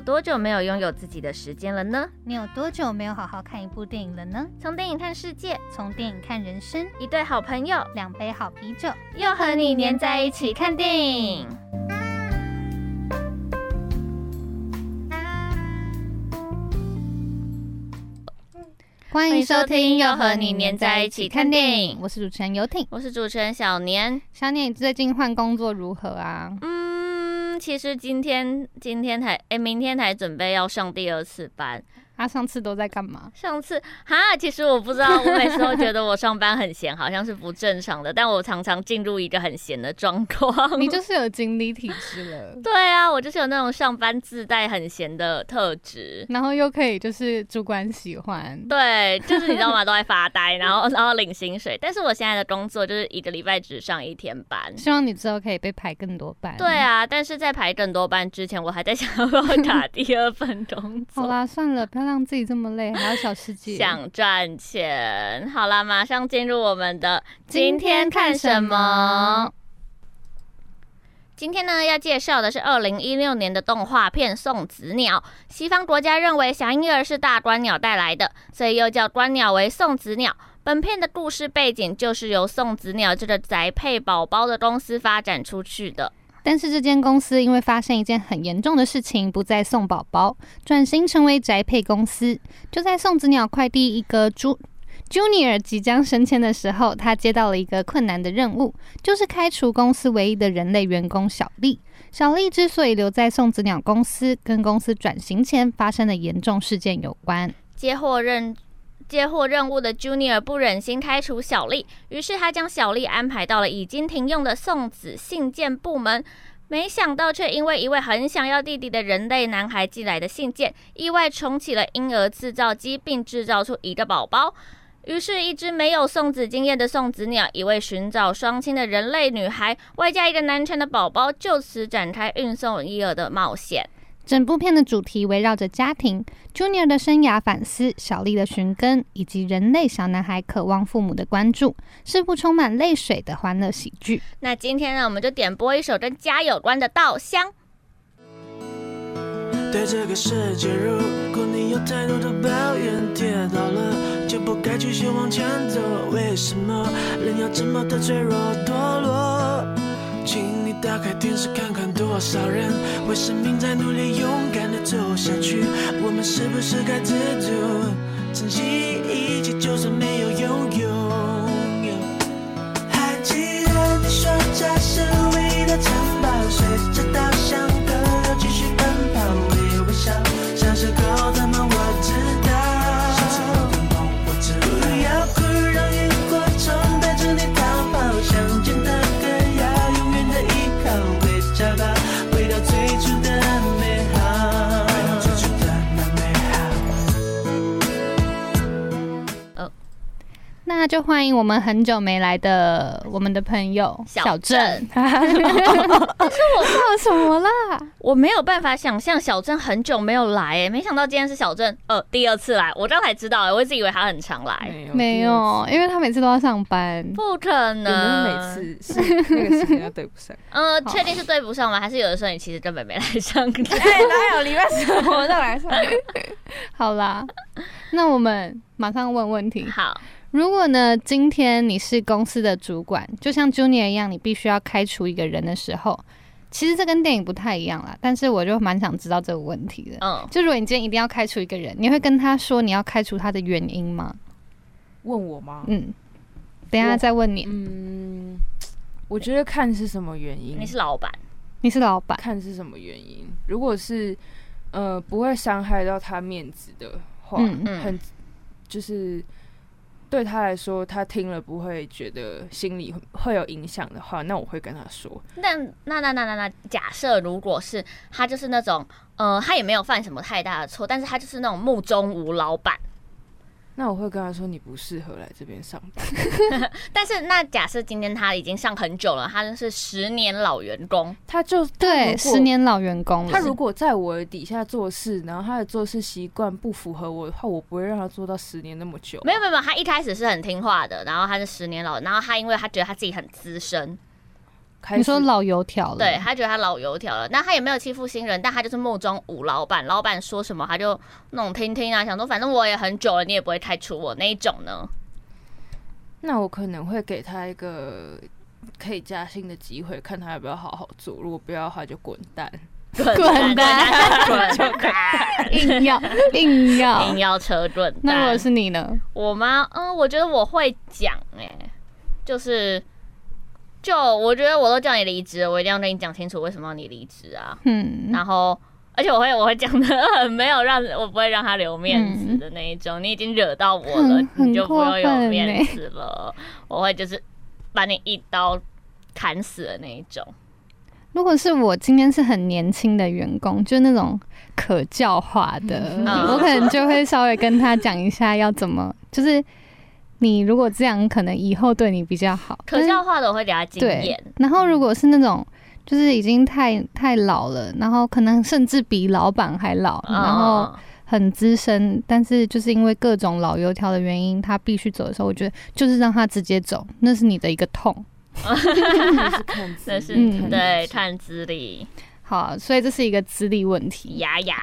有多久没有拥有自己的时间了呢？你有多久没有好好看一部电影了呢？从电影看世界，从电影看人生，一对好朋友，两杯好啤酒，又和你黏在一起看电影。欢迎收听《又和你黏在一起看电影》，我是主持人游艇，我是主持人小年。小年，你最近换工作如何啊？嗯。其实今天今天才哎，明天才准备要上第二次班。他上次都在干嘛？上次哈，其实我不知道，我每次都觉得我上班很闲，好像是不正常的。但我常常进入一个很闲的状况。你就是有经理体质了。对啊，我就是有那种上班自带很闲的特质，然后又可以就是主管喜欢。对，就是你知道吗？都在发呆，然后然后领薪水。但是我现在的工作就是一个礼拜只上一天班。希望你之后可以被排更多班。对啊，但是在排更多班之前，我还在想要不要打第二份工作。好啦，算了，不要让自己这么累。还有小世界，想赚钱。好啦，马上进入我们的今天看什么？今天呢，要介绍的是二零一六年的动画片《送子鸟》。西方国家认为小婴儿是大鸛鸟带来的，所以又叫鸛鸟为送子鸟。本片的故事背景就是由送子鸟这个宅配宝宝的公司发展出去的。但是这间公司因为发生一件很严重的事情，不再送宝宝，转型成为宅配公司。就在送子鸟快递一个朱 Junior 即将升迁的时候，他接到了一个困难的任务，就是开除公司唯一的人类员工小丽。小丽之所以留在送子鸟公司，跟公司转型前发生的严重事件有关。接获任。接获任务的 Junior 不忍心开除小丽，于是他将小丽安排到了已经停用的送子信件部门。没想到，却因为一位很想要弟弟的人类男孩寄来的信件，意外重启了婴儿制造机，并制造出一个宝宝。于是，一只没有送子经验的送子鸟，一位寻找双亲的人类女孩，外加一个难产的宝宝，就此展开运送婴儿的冒险。整部片的主题围绕着家庭、Junior 的生涯反思、小丽的寻根，以及人类小男孩渴望父母的关注，是部充满泪水的欢乐喜剧。那今天呢，我们就点播一首跟家有关的《稻香》。对这个世界，如果你有太多的抱怨，跌倒了就不该继续往前走。为什么人要这么的脆弱堕落？请你打开电视看看，多少人为生命在努力，勇敢的走下去。我们是不是该知足，珍惜一切，就算没有拥有。还记得你说这是唯一的城堡，随着那就欢迎我们很久没来的我们的朋友小郑。可 是我做了什么啦？我没有办法想象小郑很久没有来诶，没想到今天是小郑呃第二次来，我刚才知道诶，我一直以为他很常来。没有，没有，因为他每次都要上班，不可能。每次是那个时间要对不上。呃，确定是对不上吗？还是有的时候你其实根本没来上课？哎，哪有礼拜四我再来上？好啦，那我们马上问问题。好。如果呢，今天你是公司的主管，就像 Junior 一样，你必须要开除一个人的时候，其实这跟电影不太一样啦。但是我就蛮想知道这个问题的。嗯，就如果你今天一定要开除一个人，你会跟他说你要开除他的原因吗？问我吗？嗯，等一下再问你。嗯，我觉得看是什么原因。你是老板，你是老板，看是什么原因。如果是呃不会伤害到他面子的话，嗯嗯，很就是。对他来说，他听了不会觉得心里会有影响的话，那我会跟他说。那那那那那那，假设如果是他就是那种，呃，他也没有犯什么太大的错，但是他就是那种目中无老板。那我会跟他说，你不适合来这边上班。但是那假设今天他已经上很久了，他是十年老员工，他就对十年老员工。他如果在我底下做事，然后他的做事习惯不符合我的话，我不会让他做到十年那么久啊。没有没有没有，他一开始是很听话的，然后他是十年老，然后他因为他觉得他自己很资深。你说老油条了，对，他觉得他老油条了，那他也没有欺负新人，但他就是目中无老板，老板说什么他就那种听听啊，想说反正我也很久了，你也不会开除我那一种呢。那我可能会给他一个可以加薪的机会，看他要不要好好做，如果不要的话就滚蛋，滚蛋，滚蛋，硬要硬要硬要车滚蛋。那如果是你呢？我吗？嗯，我觉得我会讲，哎，就是。就我觉得我都叫你离职了，我一定要跟你讲清楚为什么要你离职啊。嗯，然后而且我会我会讲的很没有让我不会让他留面子的那一种。嗯、你已经惹到我了，你就不用有面子了。我会就是把你一刀砍死的那一种。如果是我今天是很年轻的员工，就那种可教化的，嗯、我可能就会稍微跟他讲一下要怎么，就是。你如果这样，可能以后对你比较好。可笑化的我会给他经验。然后如果是那种，就是已经太太老了，然后可能甚至比老板还老，哦、然后很资深，但是就是因为各种老油条的原因，他必须走的时候，我觉得就是让他直接走，那是你的一个痛。那是嗯，对，看资历。好，所以这是一个资历问题。牙牙。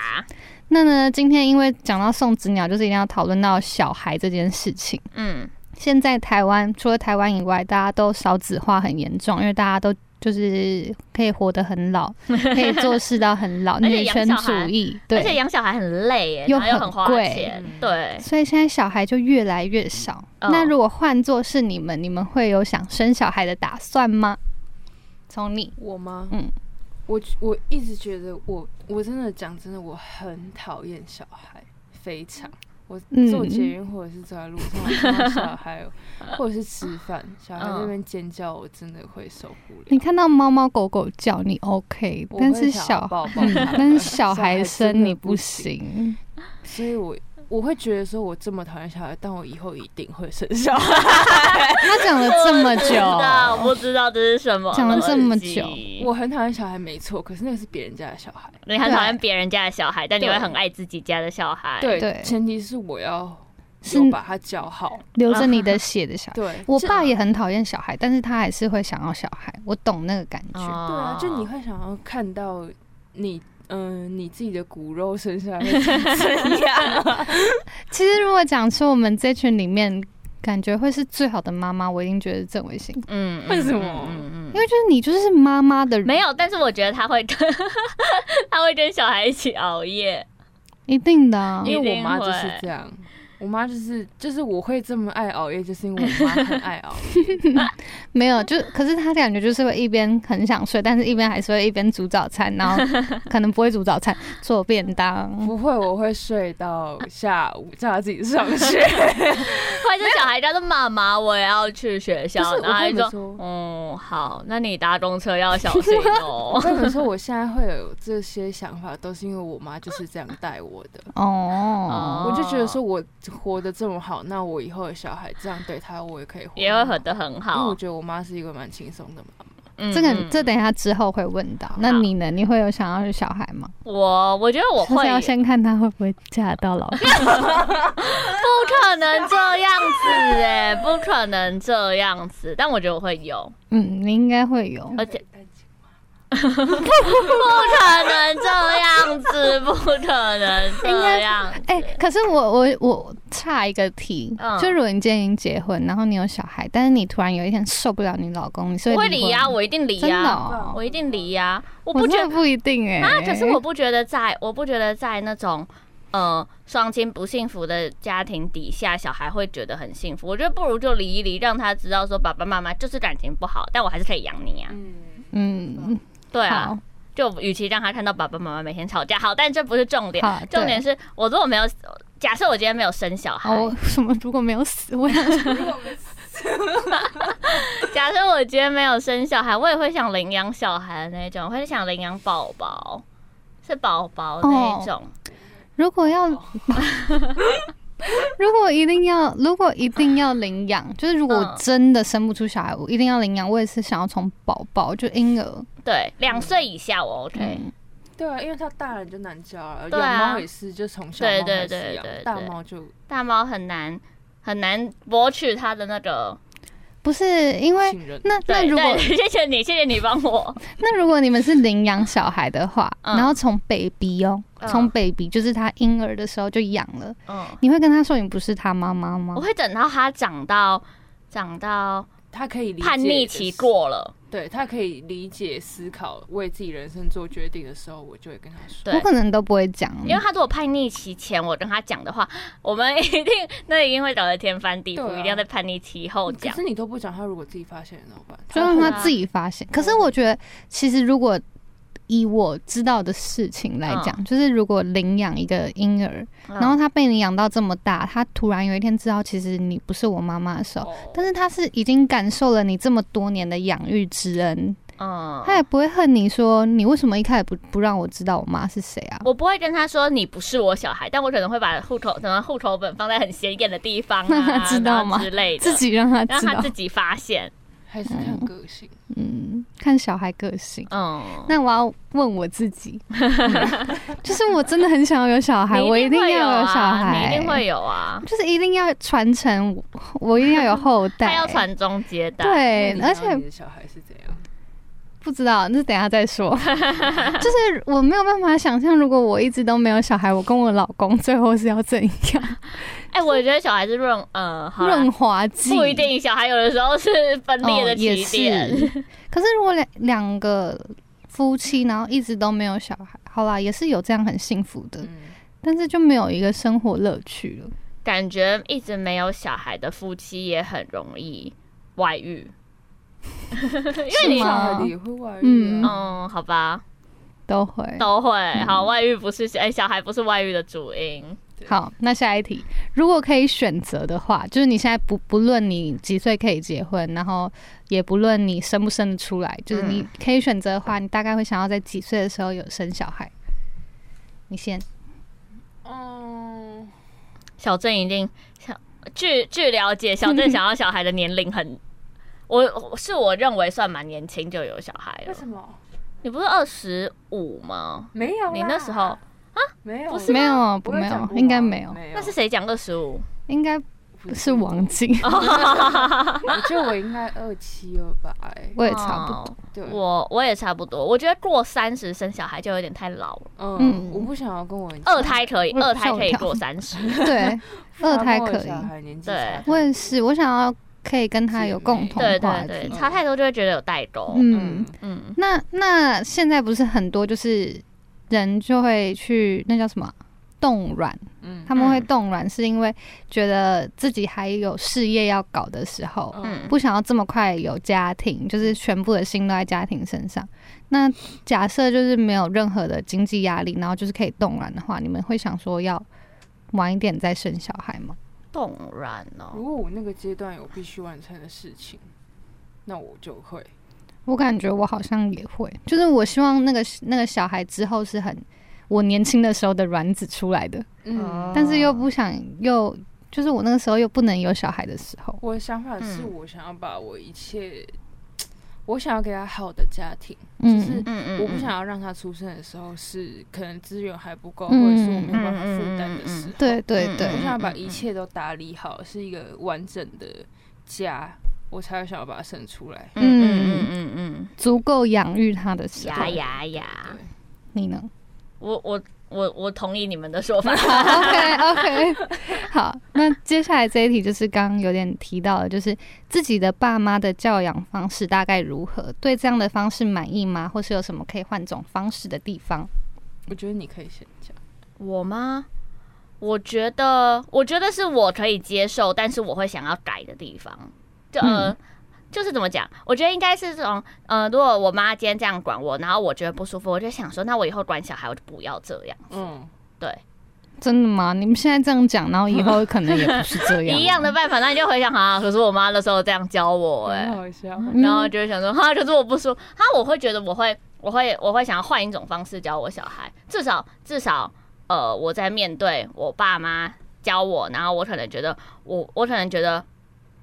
那呢？今天因为讲到送子鸟，就是一定要讨论到小孩这件事情。嗯，现在台湾除了台湾以外，大家都少子化很严重，因为大家都就是可以活得很老，可以做事到很老，女权主义。对，而且养小孩很累耶，又很贵，很花钱。对，所以现在小孩就越来越少。嗯、那如果换作是你们，你们会有想生小孩的打算吗？从你，我吗？嗯。我我一直觉得我我真的讲真的，我很讨厌小孩，非常。我坐捷运或者是走在路上看到小 孩，或者是吃饭，小孩在那边尖叫，我真的会受不了。你看到猫猫狗狗叫你 OK，但是小但是小孩声你不行，所以我。我会觉得说，我这么讨厌小孩，但我以后一定会生小孩。他讲了这么久，我不知道这是什么。讲了这么久，我很讨厌小孩，没错。可是那个是别人家的小孩。你很讨厌别人家的小孩，但你会很爱自己家的小孩。对对，前提是我要是把他教好，流着你的血的小孩。对，我爸也很讨厌小孩，但是他还是会想要小孩。我懂那个感觉。对啊，就你会想要看到你。嗯，你自己的骨肉生下来会怎样？其实，如果讲出我们这群里面感觉会是最好的妈妈，我一定觉得郑伟星。嗯，为什么？嗯嗯，因为就是你就是妈妈的人，没有。但是我觉得他会跟 他会跟小孩一起熬夜，一定的啊，因为我妈就是这样。我妈就是就是我会这么爱熬夜，就是因为我妈很爱熬夜。没有，就可是她感觉就是会一边很想睡，但是一边还是会一边煮早餐，然后 可能不会煮早餐，做便当。不会，我会睡到下午，叫她自己上 学。或者小孩叫做妈妈，我也要去学校。然后就说，嗯，好，那你搭公车要小心哦。我跟你说，我现在会有这些想法，都是因为我妈就是这样带我的。哦，我就觉得说我。活得这么好，那我以后的小孩这样对他，我也可以活，也会活得很好。因为我觉得我妈是一个蛮轻松的妈妈。嗯，这个这等一下之后会问到。那你呢？你会有想要有小孩吗？我我觉得我会。要先看他会不会嫁到老公。不可能这样子哎，不可能这样子。但我觉得我会有。嗯，你应该会有，而且。不可能这样子，不可能这样。哎、欸，可是我我我差一个题，嗯、就如果你今天已经结婚，然后你有小孩，但是你突然有一天受不了你老公，你是会离呀？我一定离呀！哦、我一定离呀！我不觉得不一定哎、欸。啊，可是我不觉得在，我不觉得在那种呃双亲不幸福的家庭底下，小孩会觉得很幸福。我觉得不如就离一离，让他知道说爸爸妈妈就是感情不好，但我还是可以养你啊。嗯嗯。对啊，就与其让他看到爸爸妈妈每天吵架，好，但这不是重点，重点是我如果没有，假设我今天没有生小孩，哦，什么如果没有死，我想说假设我今天没有生小孩，我也会想领养小孩的那种，我会想领养宝宝，是宝宝那种。哦、如果要，如果一定要，如果一定要领养，就是如果我真的生不出小孩，我一定要领养，我也是想要从宝宝就婴儿，对，两岁以下我 OK。嗯。对啊，因为它大人就难教了，养猫也是，就从小猫开始养，对对对对，大猫就大猫很难很难博取它的那个，不是因为那那如果 谢谢你谢谢你帮我，那如果你们是领养小孩的话，然后从 baby 哦，从 baby 就是他婴儿的时候就养了，嗯，你会跟他说你不是他妈妈吗？我会等到他长到长到他可以叛逆期过了。对，他可以理解、思考、为自己人生做决定的时候，我就会跟他说。我可能都不会讲，因为他如果叛逆期前我跟他讲的话，我们一定那一定会搞得天翻地覆，啊、一定要在叛逆期后讲。可是你都不讲，他如果自己发现了怎么办？就让他自己发现。可是我觉得，其实如果。以我知道的事情来讲，就是如果领养一个婴儿，然后他被你养到这么大，他突然有一天知道其实你不是我妈妈的时候，但是他是已经感受了你这么多年的养育之恩，嗯，他也不会恨你说你为什么一开始不不让我知道我妈是谁啊？我不会跟他说你不是我小孩，但我可能会把户口什么户口本放在很显眼的地方，让 他知道吗？之类的，自己让他让他自己发现。还是看个性，嗯，看小孩个性。嗯，那我要问我自己，就是我真的很想要有小孩，我一定要有小孩，你一定会有啊，就是一定要传承，我一定要有后代，他要传宗接代。对，而且小孩是怎样？不知道，那等下再说。就是我没有办法想象，如果我一直都没有小孩，我跟我老公最后是要怎样？哎，我觉得小孩是润呃润滑剂，不一定。小孩有的时候是分裂的起点。可是如果两两个夫妻，然后一直都没有小孩，好啦，也是有这样很幸福的。但是就没有一个生活乐趣了。感觉一直没有小孩的夫妻也很容易外遇。因为你小孩也会外遇，嗯，好吧，都会都会。好，外遇不是哎，小孩不是外遇的主因。好，那下一题，如果可以选择的话，就是你现在不不论你几岁可以结婚，然后也不论你生不生得出来，就是你可以选择的话，你大概会想要在几岁的时候有生小孩？你先。嗯，小郑一定想，据据了解，小郑想要小孩的年龄很。我是我认为算蛮年轻就有小孩了。为什么？你不是二十五吗？没有，你那时候啊？没有，不是没有，不没有，应该没有。那是谁讲二十五？应该不是王晶。我觉得我应该二七二八，我也差不多。对，我我也差不多。我觉得过三十生小孩就有点太老了。嗯，我不想要跟我二胎可以，二胎可以过三十。对，二胎可以。对，我也是，我想要。可以跟他有共同话题，对对对，差太多就会觉得有代沟。嗯嗯，那那现在不是很多就是人就会去那叫什么冻卵？嗯，他们会冻卵是因为觉得自己还有事业要搞的时候，嗯，不想要这么快有家庭，就是全部的心都在家庭身上。那假设就是没有任何的经济压力，然后就是可以冻卵的话，你们会想说要晚一点再生小孩吗？冻卵哦！如果我那个阶段有必须完成的事情，那我就会。我感觉我好像也会，就是我希望那个那个小孩之后是很我年轻的时候的卵子出来的，嗯，但是又不想又就是我那个时候又不能有小孩的时候。我的想法是我想要把我一切。我想要给他好的家庭，就是我不想要让他出生的时候是可能资源还不够，或者是我没有办法负担的时候。对对对，我想要把一切都打理好，是一个完整的家，我才会想要把他生出来。嗯嗯嗯嗯，足够养育他的时候。呀呀呀！你呢？我我。我我同意你们的说法。OK OK，好，那接下来这一题就是刚刚有点提到的，就是自己的爸妈的教养方式大概如何？对这样的方式满意吗？或是有什么可以换种方式的地方？我觉得你可以先讲。我吗？我觉得，我觉得是我可以接受，但是我会想要改的地方。就呃，就是怎么讲？我觉得应该是这种，呃，如果我妈今天这样管我，然后我觉得不舒服，我就想说，那我以后管小孩，我就不要这样。嗯，对。真的吗？你们现在这样讲，然后以后 可能也不是这样。一样的办法，那你就回想啊。可是我妈那时候这样教我、欸，哎，好笑。然后就会想说，哈，可是我不说，哈，我会觉得我会，我会，我会想要换一种方式教我小孩。至少，至少，呃，我在面对我爸妈教我，然后我可能觉得，我，我可能觉得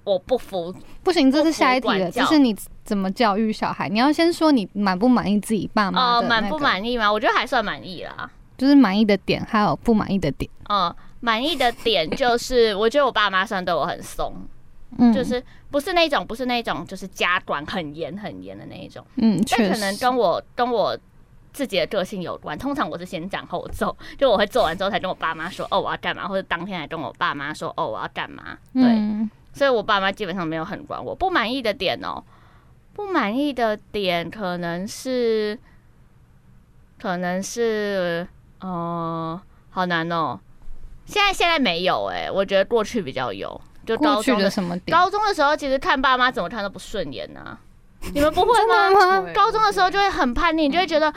我不服。不行，这是下一题了。就是你怎么教育小孩？你要先说你满不满意自己爸妈、那个？呃，满不满意吗？我觉得还算满意啦。就是满意的点，还有不满意的点。嗯，满意的点就是，我觉得我爸妈算对我很松，嗯，就是不是那种，不是那种，就是家管很严很严的那一种。嗯，但可能跟我跟我自己的个性有关。通常我是先斩后奏，就我会做完之后才跟我爸妈说，哦，我要干嘛，或者当天还跟我爸妈说，哦，我要干嘛。对，嗯，所以我爸妈基本上没有很管我。不满意的点哦，不满意的点可能是，可能是。哦，好难哦！现在现在没有哎，我觉得过去比较有。就高中的什么点？高中的时候，其实看爸妈怎么看都不顺眼呐。你们不会吗？高中的时候就会很叛逆，你就会觉得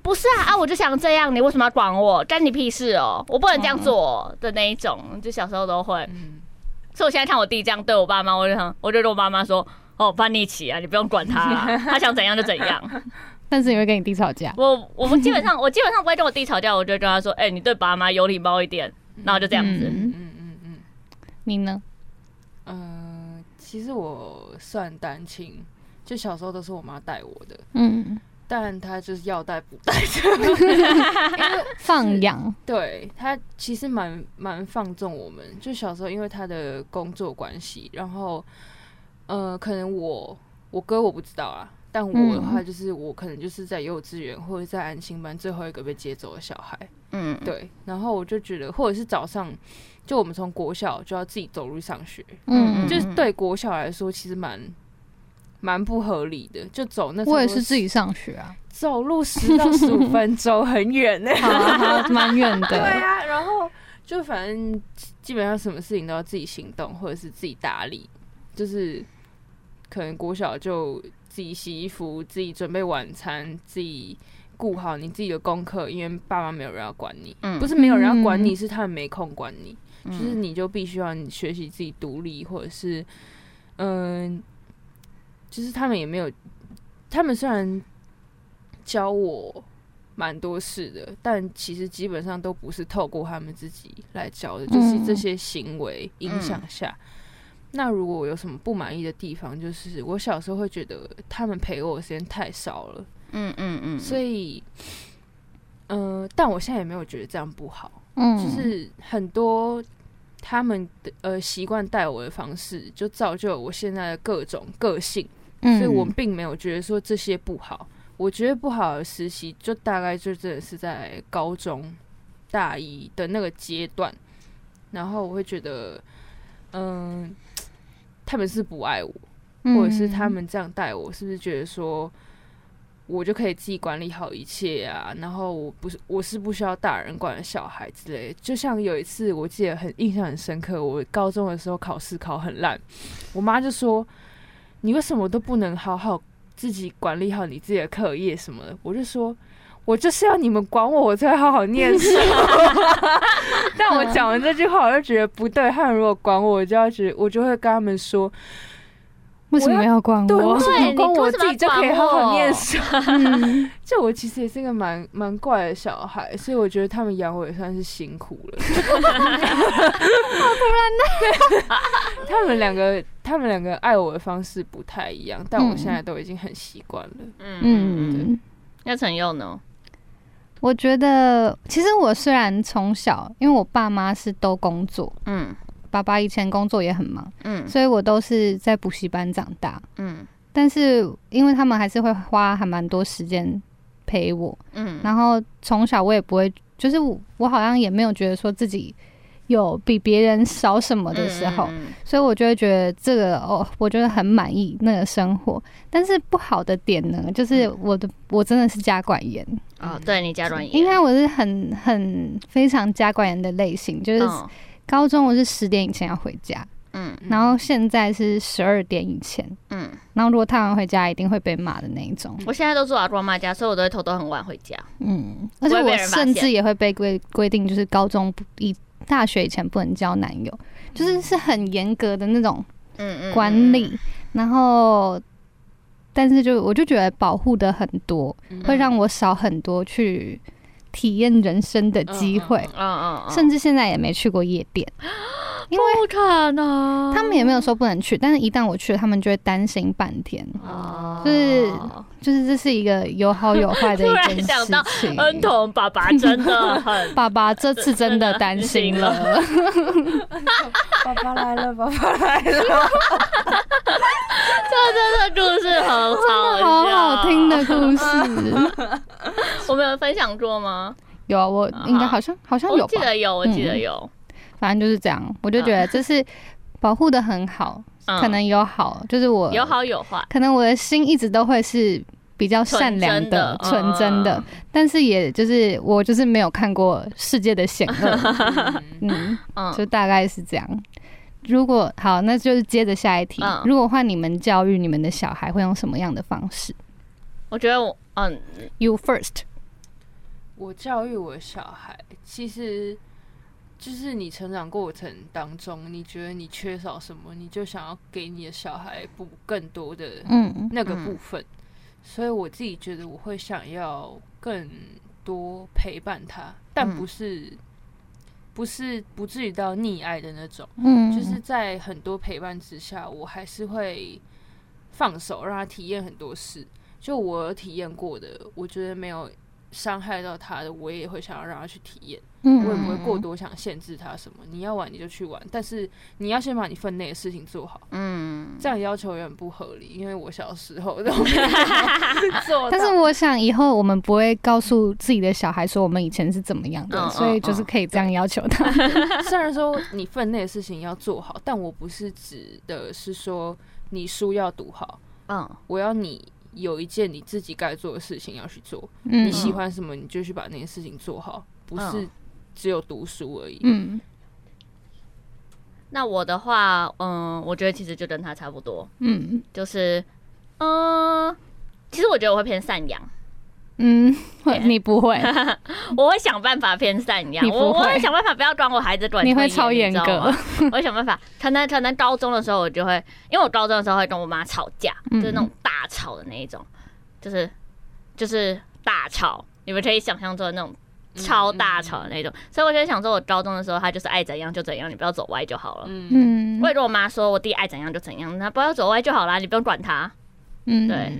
不是啊啊！我就想这样，你为什么要管我？干你屁事哦！我不能这样做的那一种，就小时候都会。所以我现在看我弟这样对我爸妈，我就想，我就跟我妈妈说：“哦，叛逆期啊，你不用管他，他想怎样就怎样。”但是你会跟你弟吵架？我我们基本上我基本上不会跟我弟吵架，我就跟他说：“哎、欸，你对爸妈有礼貌一点。”然后就这样子。嗯嗯嗯嗯。你呢？嗯、呃，其实我算单亲，就小时候都是我妈带我的。嗯。但他就是要带不带的，放养。对，他其实蛮蛮放纵我们。就小时候，因为他的工作关系，然后呃，可能我我哥我不知道啊。但我的话，就是我可能就是在幼稚园或者在安心班最后一个被接走的小孩。嗯，对。然后我就觉得，或者是早上，就我们从国小就要自己走路上学。嗯，就是对国小来说，其实蛮蛮不合理的。就走那，我也是自己上学啊，走路十到十五分钟，很远 呢，蛮远的。对啊，然后就反正基本上什么事情都要自己行动，或者是自己打理。就是可能国小就。自己洗衣服，自己准备晚餐，自己顾好你自己的功课，因为爸妈没有人要管你，嗯、不是没有人要管你，是他们没空管你，嗯、就是你就必须要你学习自己独立，或者是，嗯、呃，就是他们也没有，他们虽然教我蛮多事的，但其实基本上都不是透过他们自己来教的，就是这些行为影响下。嗯那如果我有什么不满意的地方，就是我小时候会觉得他们陪我的时间太少了，嗯嗯嗯，所以，呃，但我现在也没有觉得这样不好，嗯，就是很多他们的呃习惯带我的方式，就造就了我现在的各种个性，所以我并没有觉得说这些不好。我觉得不好的实习，就大概就真的是在高中大一的那个阶段，然后我会觉得，嗯、他们是不爱我，或者是他们这样带我，是不是觉得说我就可以自己管理好一切啊？然后我不是我是不需要大人管的小孩之类。就像有一次，我记得很印象很深刻，我高中的时候考试考很烂，我妈就说：“你为什么都不能好好自己管理好你自己的课业什么的？”我就说。我就是要你们管我，我才好好念书。但我讲完这句话，我就觉得不对。他们如果管我，我就要觉得，我就会跟他们说：为什么要管我？对，为什么管我自己就可以好好念书？嗯、就我其实也是一个蛮蛮怪的小孩，所以我觉得他们养我也算是辛苦了。好突然的，他们两个，他们两个爱我的方式不太一样，但我现在都已经很习惯了。嗯嗯，那陈佑呢？我觉得，其实我虽然从小，因为我爸妈是都工作，嗯，爸爸以前工作也很忙，嗯，所以我都是在补习班长大，嗯，但是因为他们还是会花还蛮多时间陪我，嗯，然后从小我也不会，就是我，我好像也没有觉得说自己。有比别人少什么的时候，嗯、所以我就会觉得这个哦，我觉得很满意那个生活。但是不好的点呢，就是我的我真的是家管严。哦，对你家管严，因为我是很很非常家管严的类型，就是高中我是十点以前要回家，嗯，嗯，然后现在是十二点以前，嗯，然后如果太晚回家，一定会被骂的那一种。我现在都住阿公妈家，所以我都会偷偷很晚回家。嗯，而且我甚至也会被规规定，就是高中不以大学以前不能交男友，就是是很严格的那种管理。嗯。嗯嗯，然后，但是就我就觉得保护的很多，会让我少很多去体验人生的机会。嗯嗯，甚至现在也没去过夜店。因为不可能，他们也没有说不能去，但是一旦我去了，他们就会担心半天。哦，就是就是这是一个有好有坏的一件事情。突然想到，恩童爸爸真的很，爸爸这次真的担心了。爸爸来了，爸爸来了。这真的故事很好，好好听的故事。我们有分享过吗？有啊，我应该好像好。像有，我记得有，我记得有。反正就是这样，我就觉得这是保护的很好，嗯、可能有好，就是我有好有坏，可能我的心一直都会是比较善良的、纯真的，但是也就是我就是没有看过世界的险恶，嗯，嗯，就大概是这样。如果好，那就是接着下一题，嗯、如果换你们教育你们的小孩，会用什么样的方式？我觉得我嗯，You first，我教育我的小孩，其实。就是你成长过程当中，你觉得你缺少什么，你就想要给你的小孩补更多的那个部分。嗯嗯、所以我自己觉得我会想要更多陪伴他，但不是、嗯、不是不至于到溺爱的那种。嗯，就是在很多陪伴之下，我还是会放手让他体验很多事。就我体验过的，我觉得没有伤害到他的，我也会想要让他去体验。嗯，我也不会过多想限制他什么。你要玩你就去玩，但是你要先把你分内的事情做好。嗯，这样要求有点不合理，因为我小时候都没 做。但是我想以后我们不会告诉自己的小孩说我们以前是怎么样的，嗯、所以就是可以这样要求他。嗯、虽然说你分内的事情要做好，但我不是指的是说你书要读好。嗯，我要你有一件你自己该做的事情要去做。嗯，你喜欢什么你就去把那件事情做好，不是。只有读书而已。嗯，那我的话，嗯，我觉得其实就跟他差不多。嗯，就是，嗯，其实我觉得我会偏善良。嗯，会你不会？我会想办法偏善良。我我会想办法不要管我孩子管。你会超严格。我会想办法。可能可能高中的时候我就会，因为我高中的时候会跟我妈吵架，就是那种大吵的那一种，就是就是大吵。你们可以想象做的那种。超大吵的那种，所以我就想说，我高中的时候，他就是爱怎样就怎样，你不要走歪就好了。嗯，我也跟我妈说，我弟爱怎样就怎样，他不要走歪就好啦，你不用管他。嗯，对。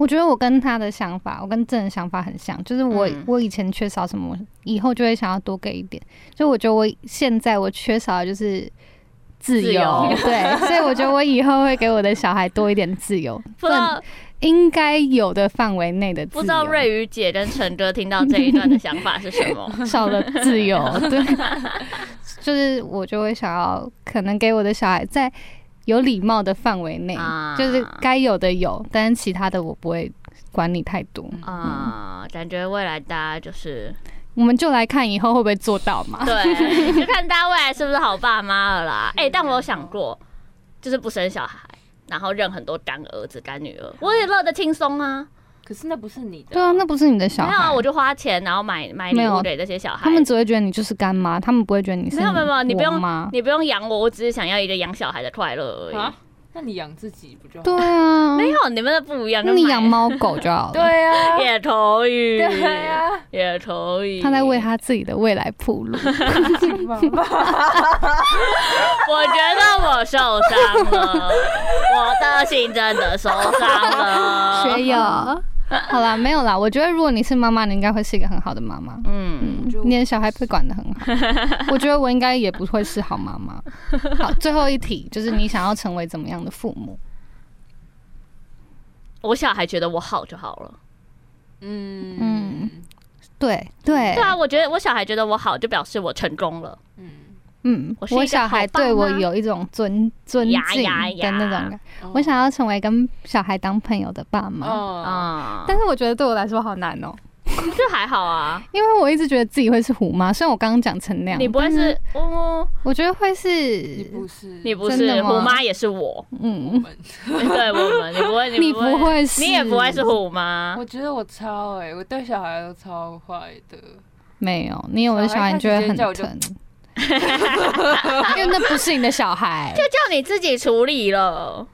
我觉得我跟他的想法，我跟郑的想法很像，就是我、嗯、我以前缺少什么，以后就会想要多给一点。就我觉得我现在我缺少的就是自由，自由对，所以我觉得我以后会给我的小孩多一点自由。不知道。应该有的范围内的自由。不知道瑞宇姐跟陈哥听到这一段的想法是什么？少了自由，对，就是我就会想要，可能给我的小孩在有礼貌的范围内，啊、就是该有的有，但是其他的我不会管你太多啊。嗯、感觉未来大家就是，我们就来看以后会不会做到嘛？对，就看大家未来是不是好爸妈了啦。哎、欸，但我有想过，就是不生小孩。然后认很多干儿子干女儿，我也乐得轻松啊。可是那不是你的，对啊，那不是你的小孩。没有啊，我就花钱，然后买买礼物给这些小孩。他们只会觉得你就是干妈，他们不会觉得你是没有没有没有，你不用你不用养我，我只是想要一个养小孩的快乐而已。那你养自己不就好？对啊，没有你们的不一样。那你养猫狗就好了。对啊，也可以。对啊，也可以。他在为他自己的未来铺路。我觉得我受伤了，我的心真的受伤了。学友。好啦，没有啦。我觉得如果你是妈妈，你应该会是一个很好的妈妈。嗯，你的小孩被管得很好。我觉得我应该也不会是好妈妈。好，最后一题就是你想要成为怎么样的父母？我小孩觉得我好就好了。嗯嗯，对对对啊，我觉得我小孩觉得我好，就表示我成功了。嗯。嗯，我小孩对我有一种尊尊敬的那种感。我想要成为跟小孩当朋友的爸妈啊，但是我觉得对我来说好难哦。这还好啊。因为我一直觉得自己会是虎妈，虽然我刚刚讲成那样，你不会是哦？我觉得会是，你不是，你不是虎妈，也是我。嗯，对，我们，你不会，你不会是，你也不会是虎妈。我觉得我超哎，我对小孩都超坏的。没有，你有的小孩你觉得很疼，因为那不是你的小孩，就叫你自己处理了。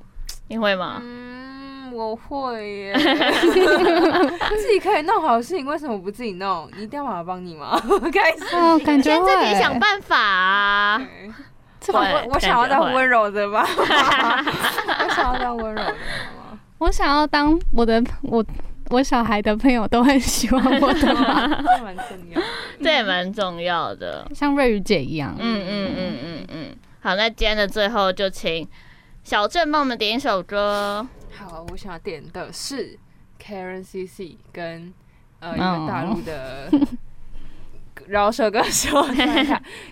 你会吗？嗯，我会耶。自己可以弄好事情，为什么不自己弄？你一定要妈妈帮你吗？开始哦，感觉先自己想办法啊。我我想要当温柔的吗？我想要当温柔的吗？我想要当我的我我小孩的朋友都很喜欢我的吗？这蛮重要，这也蛮重要的，像瑞宇姐一样。嗯嗯嗯嗯嗯。好，那今天的最后就请。小郑帮我们点一首歌。好，我想点的是 Karen CC 跟呃一个大陆的 饶舌歌手，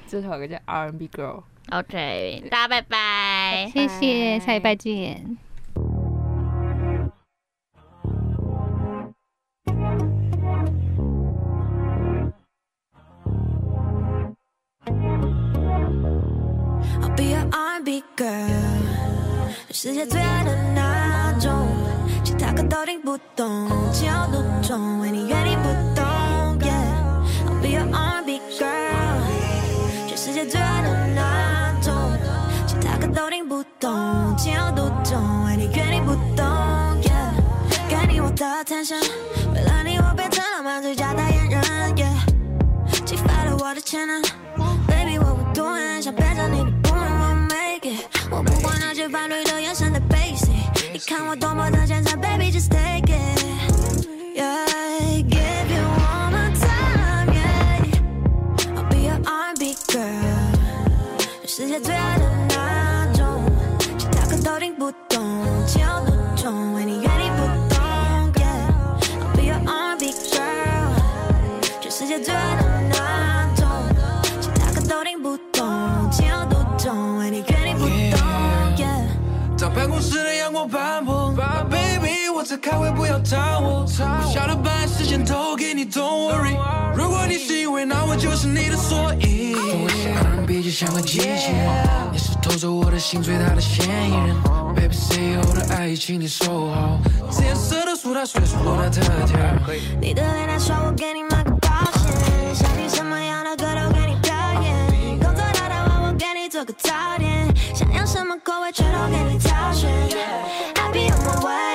这首歌叫 R&B Girl。OK，大家拜拜，谢谢，下礼拜见。R&B girl，全世界最爱的那种，其他歌都听不懂，情有独钟，为你原地不动。Yeah，I'll be your R&B girl。全世界最爱的那种，其他歌都听不懂，情有独钟，为你原地不动。Yeah，给你我的 attention，为了你我变成浪漫最佳代言人。Yeah，激发了我的潜能，Baby，我不多很想变成你。不管那些反对的眼神的 basic，你看我多么的坚强，baby just take it，yeah，give you all my time，yeah，I'll be your R&B girl，全世界最爱的那种，其他歌都听不懂，情有独钟，为你愿意开会不要找我，下了班时间都给你，Don't worry。如果你是因为那我就是你的所以。我是 R&B 就像个机器人，你是偷走我的心最大的嫌疑人。Baby say you 的爱请你收好，紫颜色的苏打水是我的特调。你的脸太说我给你买个保险，想听什么样的歌都给你表演。工作到太晚我给你做个早点，想要什么口味全都给你挑选。I be on my way。